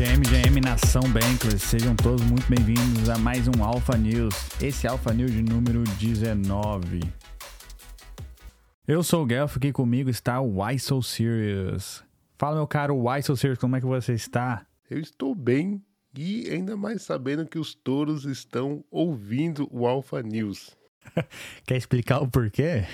GM, GM Nação Bankless, sejam todos muito bem-vindos a mais um Alpha News. Esse é Alpha News de número 19. Eu sou o Guelph, aqui comigo está o Why So Serious. Fala, meu caro Why So Serious, como é que você está? Eu estou bem e ainda mais sabendo que os touros estão ouvindo o Alpha News. Quer explicar o porquê?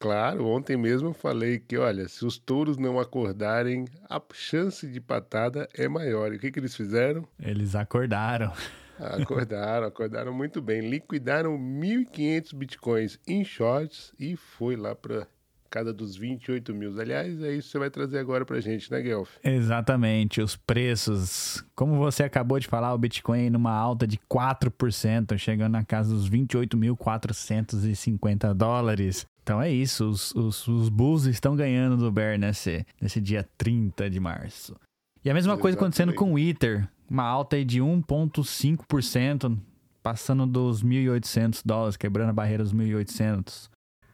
Claro, ontem mesmo eu falei que, olha, se os touros não acordarem, a chance de patada é maior. E o que, que eles fizeram? Eles acordaram. Acordaram, acordaram muito bem. Liquidaram 1.500 bitcoins em shorts e foi lá para cada dos 28 mil. Aliás, é isso que você vai trazer agora pra gente, né, Guelph? Exatamente, os preços. Como você acabou de falar, o Bitcoin numa alta de 4%, chegando na casa dos 28.450 dólares. Então é isso, os, os, os Bulls estão ganhando do Bear nesse, nesse dia 30 de março. E a mesma Exatamente. coisa acontecendo com o Ether, uma alta de 1,5%, passando dos 1.800 dólares, quebrando a barreira dos 1.800.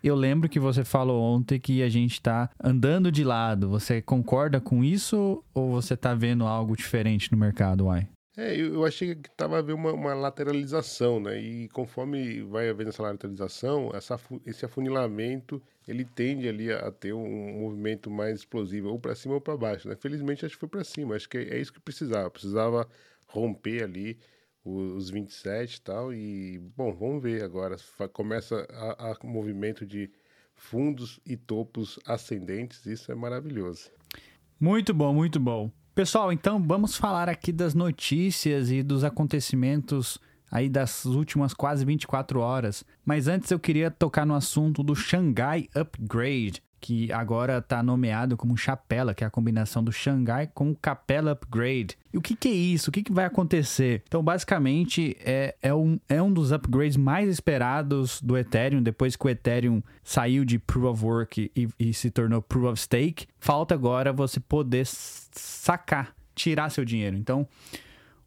Eu lembro que você falou ontem que a gente está andando de lado. Você concorda com isso ou você está vendo algo diferente no mercado, Uai? É, eu, achei que estava havendo uma, uma, lateralização, né? E conforme vai havendo essa lateralização, essa, esse afunilamento ele tende ali a, a ter um movimento mais explosivo, ou para cima ou para baixo, né? Felizmente acho que foi para cima, acho que é, é isso que precisava, precisava romper ali os 27 e tal. E, bom, vamos ver agora. Começa a, a movimento de fundos e topos ascendentes, isso é maravilhoso. Muito bom, muito bom. Pessoal, então vamos falar aqui das notícias e dos acontecimentos aí das últimas quase 24 horas. Mas antes eu queria tocar no assunto do Shanghai Upgrade, que agora está nomeado como Chapela, que é a combinação do Xangai com o Capella Upgrade. E o que, que é isso? O que, que vai acontecer? Então, basicamente, é, é, um, é um dos upgrades mais esperados do Ethereum, depois que o Ethereum saiu de Proof of Work e, e se tornou Proof of Stake. Falta agora você poder sacar, tirar seu dinheiro. Então,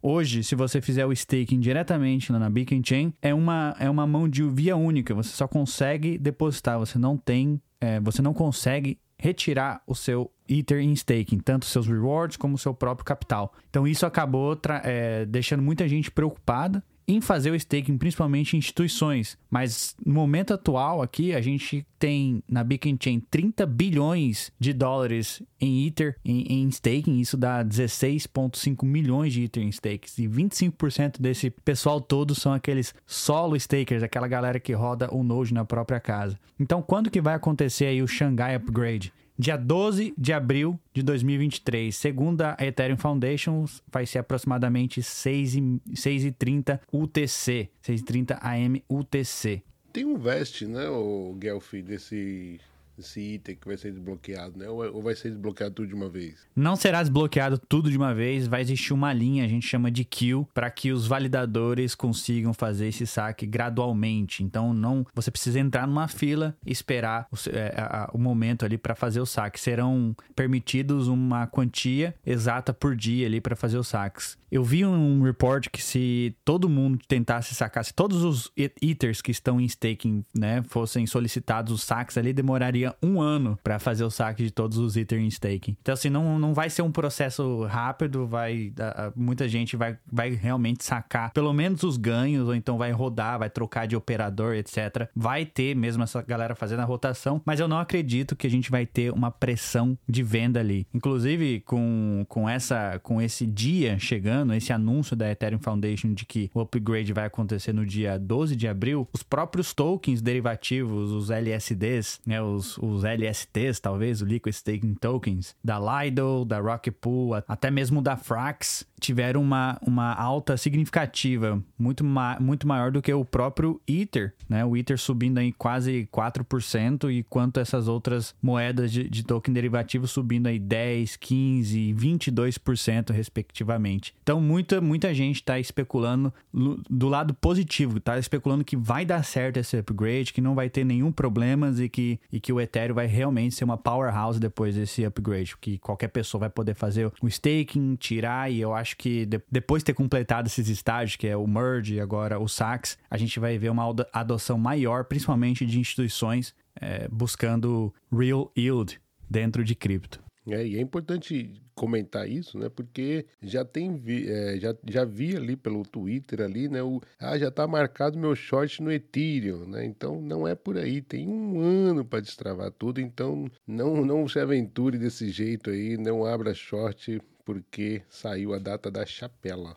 Hoje, se você fizer o staking diretamente lá na Beacon Chain, é uma, é uma mão de via única. Você só consegue depositar, você não tem é, você não consegue retirar o seu Ether em staking, tanto seus rewards como o seu próprio capital. Então isso acabou é, deixando muita gente preocupada em fazer o staking, principalmente instituições. Mas no momento atual aqui, a gente tem na Beacon Chain 30 bilhões de dólares em Ether em, em staking. Isso dá 16,5 milhões de Ether em stakes. E 25% desse pessoal todo são aqueles solo stakers, aquela galera que roda o Node na própria casa. Então, quando que vai acontecer aí o Shanghai Upgrade? Dia 12 de abril de 2023. Segundo a Ethereum Foundation, vai ser aproximadamente 6h30 UTC, 6h30 AM UTC. Tem um veste, né, o Guelph, desse esse item que vai ser desbloqueado, né? Ou vai ser desbloqueado tudo de uma vez? Não será desbloqueado tudo de uma vez, vai existir uma linha, a gente chama de queue, para que os validadores consigam fazer esse saque gradualmente. Então, não, você precisa entrar numa fila e esperar o, é, a, o momento ali para fazer o saque. Serão permitidos uma quantia exata por dia ali para fazer os saques. Eu vi um report que se todo mundo tentasse sacar, se todos os ethers que estão em staking, né, fossem solicitados os saques ali, demoraria um ano para fazer o saque de todos os Ether em staking. Então, assim, não, não vai ser um processo rápido, vai muita gente vai, vai realmente sacar pelo menos os ganhos, ou então vai rodar, vai trocar de operador, etc. Vai ter mesmo essa galera fazendo a rotação, mas eu não acredito que a gente vai ter uma pressão de venda ali. Inclusive, com, com, essa, com esse dia chegando, esse anúncio da Ethereum Foundation de que o upgrade vai acontecer no dia 12 de abril, os próprios tokens derivativos, os LSDs, né, os, os LSTs, talvez, o Liquid Staking Tokens, da Lido, da Rocket Pool, até mesmo da Frax, tiveram uma, uma alta significativa, muito, ma muito maior do que o próprio Ether, né? O Ether subindo aí quase 4%, enquanto essas outras moedas de, de token derivativo subindo aí 10, 15, 22% respectivamente. Então, muita, muita gente está especulando do lado positivo, está especulando que vai dar certo esse upgrade, que não vai ter nenhum problemas e que, e que o Ethereum vai realmente ser uma powerhouse depois desse upgrade, que qualquer pessoa vai poder fazer o staking, tirar, e eu acho que de, depois de ter completado esses estágios, que é o merge e agora o sax, a gente vai ver uma adoção maior, principalmente de instituições é, buscando real yield dentro de cripto. É, e é importante comentar isso, né? Porque já tem vi, é, já, já vi ali pelo Twitter ali, né? O, ah, já tá marcado meu short no Ethereum, né? Então não é por aí, tem um ano para destravar tudo, então não não se aventure desse jeito aí, não abra short porque saiu a data da chapela.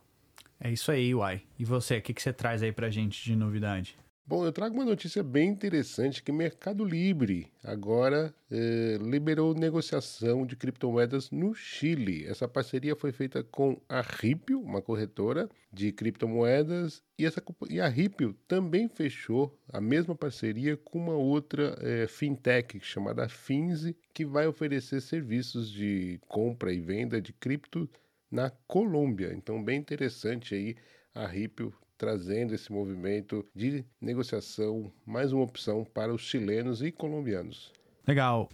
É isso aí, Uai. E você, o que, que você traz aí pra gente de novidade? Bom, eu trago uma notícia bem interessante que Mercado Livre agora eh, liberou negociação de criptomoedas no Chile. Essa parceria foi feita com a Ripio, uma corretora de criptomoedas, e, essa, e a Ripio também fechou a mesma parceria com uma outra eh, fintech chamada Finze, que vai oferecer serviços de compra e venda de cripto na Colômbia. Então, bem interessante aí a Ripio trazendo esse movimento de negociação, mais uma opção para os chilenos e colombianos. Legal.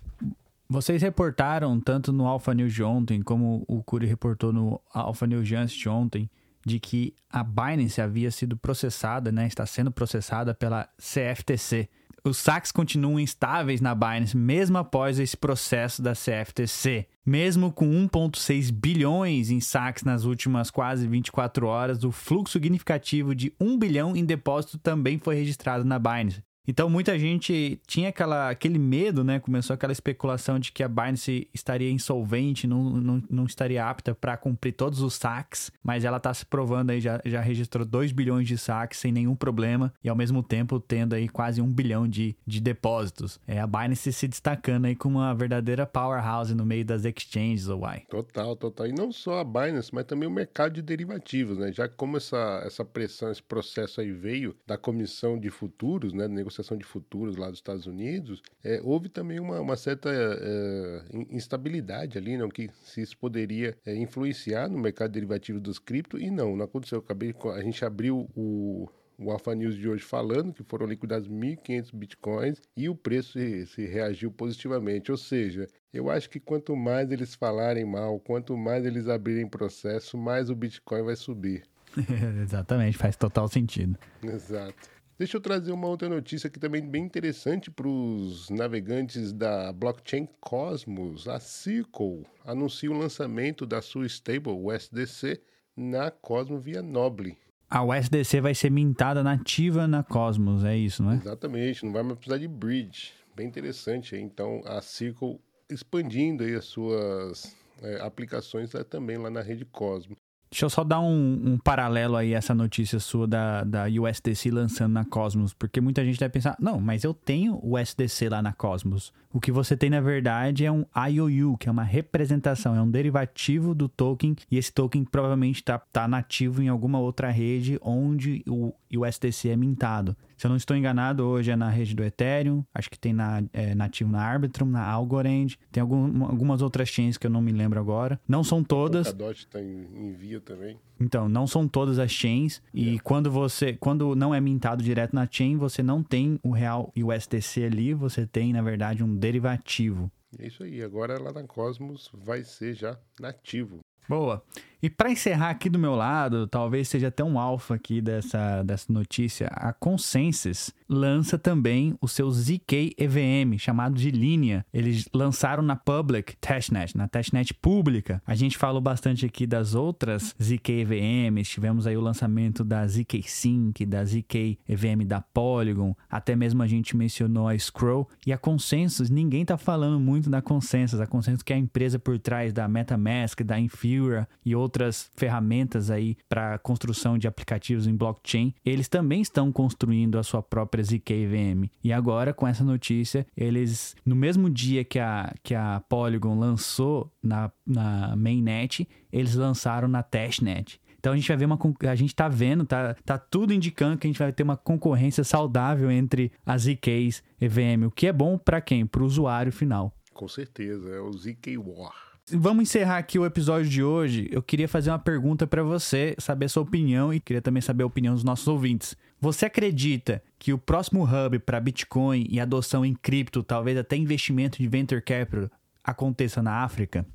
Vocês reportaram tanto no Alpha News de ontem, como o Curi reportou no Alpha News de ontem, de que a Binance havia sido processada, né, está sendo processada pela CFTC. Os saques continuam instáveis na Binance mesmo após esse processo da CFTC. Mesmo com 1,6 bilhões em saques nas últimas quase 24 horas, o fluxo significativo de 1 bilhão em depósito também foi registrado na Binance. Então muita gente tinha aquela, aquele medo, né? Começou aquela especulação de que a Binance estaria insolvente, não, não, não estaria apta para cumprir todos os saques, mas ela está se provando aí, já, já registrou 2 bilhões de saques sem nenhum problema e ao mesmo tempo tendo aí quase 1 bilhão de, de depósitos. É a Binance se destacando aí como uma verdadeira powerhouse no meio das exchanges, why? Total, total. E não só a Binance, mas também o mercado de derivativos, né? Já como essa, essa pressão, esse processo aí veio da comissão de futuros, né? Negociação de futuros lá dos Estados Unidos, é, houve também uma, uma certa é, instabilidade ali, não, que se isso poderia é, influenciar no mercado derivativo dos cripto, e não, não aconteceu. Acabei, a gente abriu o, o Alpha News de hoje falando que foram liquidados 1.500 bitcoins e o preço se, se, reagiu positivamente. Ou seja, eu acho que quanto mais eles falarem mal, quanto mais eles abrirem processo, mais o bitcoin vai subir. Exatamente, faz total sentido. Exato. Deixa eu trazer uma outra notícia que também bem interessante para os navegantes da blockchain Cosmos. A Circle anuncia o lançamento da sua stable USDC na Cosmos via Noble. A USDC vai ser mintada nativa na Cosmos, é isso, não é? Exatamente, não vai mais precisar de bridge. Bem interessante. Então a Circle expandindo aí as suas é, aplicações é, também lá na rede Cosmos. Deixa eu só dar um, um, paralelo aí essa notícia sua da, da USDC lançando na Cosmos, porque muita gente deve pensar, não, mas eu tenho o USDC lá na Cosmos. O que você tem na verdade é um IOU, que é uma representação, é um derivativo do token, e esse token provavelmente está tá nativo em alguma outra rede onde o USDC é mintado. Se eu não estou enganado, hoje é na rede do Ethereum, acho que tem na, é, nativo na Arbitrum, na Algorand, tem algum, algumas outras chains que eu não me lembro agora. Não são todas. A Polkadot está em, em via também. Então, não são todas as chains e é. quando você, quando não é mintado direto na chain, você não tem o real USDC ali, você tem na verdade um derivativo. É isso aí, agora lá na Cosmos vai ser já nativo. Boa. E para encerrar aqui do meu lado, talvez seja até um alfa aqui dessa, dessa notícia, a Consensus lança também o seu ZK EVM, chamado de linha. Eles lançaram na Public Testnet, na testnet pública. A gente falou bastante aqui das outras ZK EVMs, tivemos aí o lançamento da ZK Sync, da ZK EVM da Polygon, até mesmo a gente mencionou a Scroll. E a Consensus, ninguém tá falando muito da Consensus, a Consensus que é a empresa por trás da MetaMask, da Infura e outras outras ferramentas aí para construção de aplicativos em blockchain, eles também estão construindo a sua própria ZK-VM. E agora, com essa notícia, eles, no mesmo dia que a, que a Polygon lançou na, na mainnet, eles lançaram na testnet. Então a gente vai ver uma a gente tá vendo, tá, tá tudo indicando que a gente vai ter uma concorrência saudável entre as ZKs EVM, o que é bom para quem? Para o usuário final. Com certeza, é o ZK War. Vamos encerrar aqui o episódio de hoje. Eu queria fazer uma pergunta para você, saber sua opinião e queria também saber a opinião dos nossos ouvintes. Você acredita que o próximo hub para Bitcoin e adoção em cripto, talvez até investimento de venture capital, aconteça na África?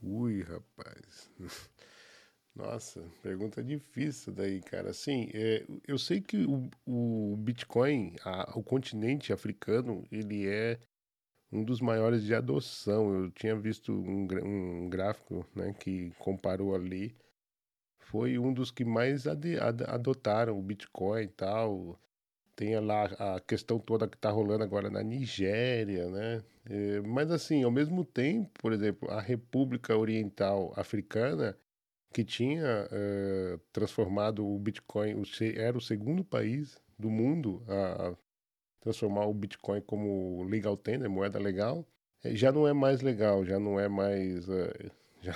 Ui, rapaz. Nossa, pergunta difícil daí, cara. Assim, é, eu sei que o, o Bitcoin, a, o continente africano, ele é um dos maiores de adoção. Eu tinha visto um, um gráfico né, que comparou ali. Foi um dos que mais ad, ad, adotaram o Bitcoin e tal. Tem lá a questão toda que está rolando agora na Nigéria, né? É, mas assim, ao mesmo tempo, por exemplo, a República Oriental Africana, que tinha é, transformado o Bitcoin, era o segundo país do mundo a transformar o Bitcoin como legal tender, moeda legal, é, já não é mais legal, já não é mais. É, já,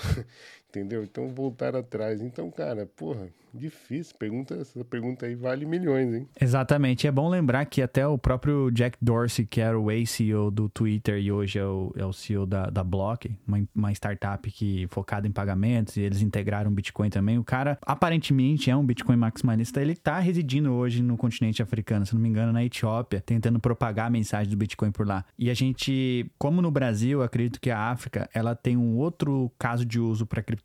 entendeu? Então voltar atrás. Então, cara, porra, Difícil, pergunta, essa pergunta aí vale milhões, hein? Exatamente. É bom lembrar que até o próprio Jack Dorsey, que era o ex-CEO do Twitter e hoje é o, é o CEO da, da Block, uma, uma startup que focada em pagamentos, e eles integraram Bitcoin também. O cara, aparentemente, é um Bitcoin maximalista. Ele tá residindo hoje no continente africano, se não me engano, na Etiópia, tentando propagar a mensagem do Bitcoin por lá. E a gente, como no Brasil, acredito que a África, ela tem um outro caso de uso para criptomoedas.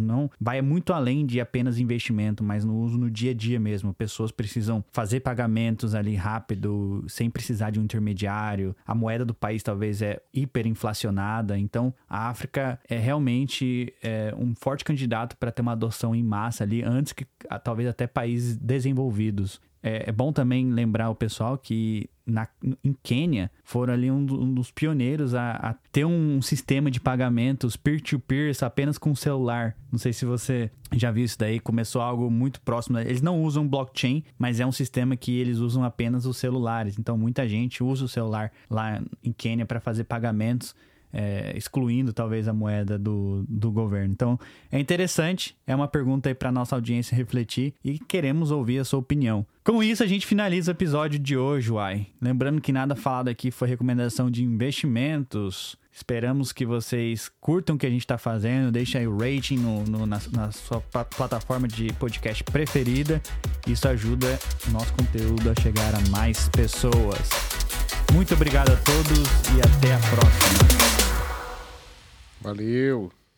Não vai muito além de apenas investimento mas no uso no dia a dia mesmo. Pessoas precisam fazer pagamentos ali rápido, sem precisar de um intermediário. A moeda do país talvez é hiperinflacionada, então a África é realmente é, um forte candidato para ter uma adoção em massa ali, antes que talvez até países desenvolvidos. É, é, bom também lembrar o pessoal que na, em Quênia foram ali um, um dos pioneiros a, a, ter um sistema de pagamentos peer-to-peer -peer, apenas com celular. Não sei se você já viu isso daí, começou algo muito próximo. Eles não usam blockchain, mas é um sistema que eles usam apenas os celulares. Então muita gente usa o celular lá em Quênia para fazer pagamentos é, excluindo talvez a moeda do, do governo. Então é interessante, é uma pergunta aí para nossa audiência refletir e queremos ouvir a sua opinião. Com isso, a gente finaliza o episódio de hoje, Uai. Lembrando que nada falado aqui foi recomendação de investimentos. Esperamos que vocês curtam o que a gente está fazendo. Deixe aí o rating no, no, na, na, sua plataforma de podcast preferida. Isso ajuda o nosso conteúdo a chegar a mais pessoas. Muito obrigado a todos e até a próxima. Valeu!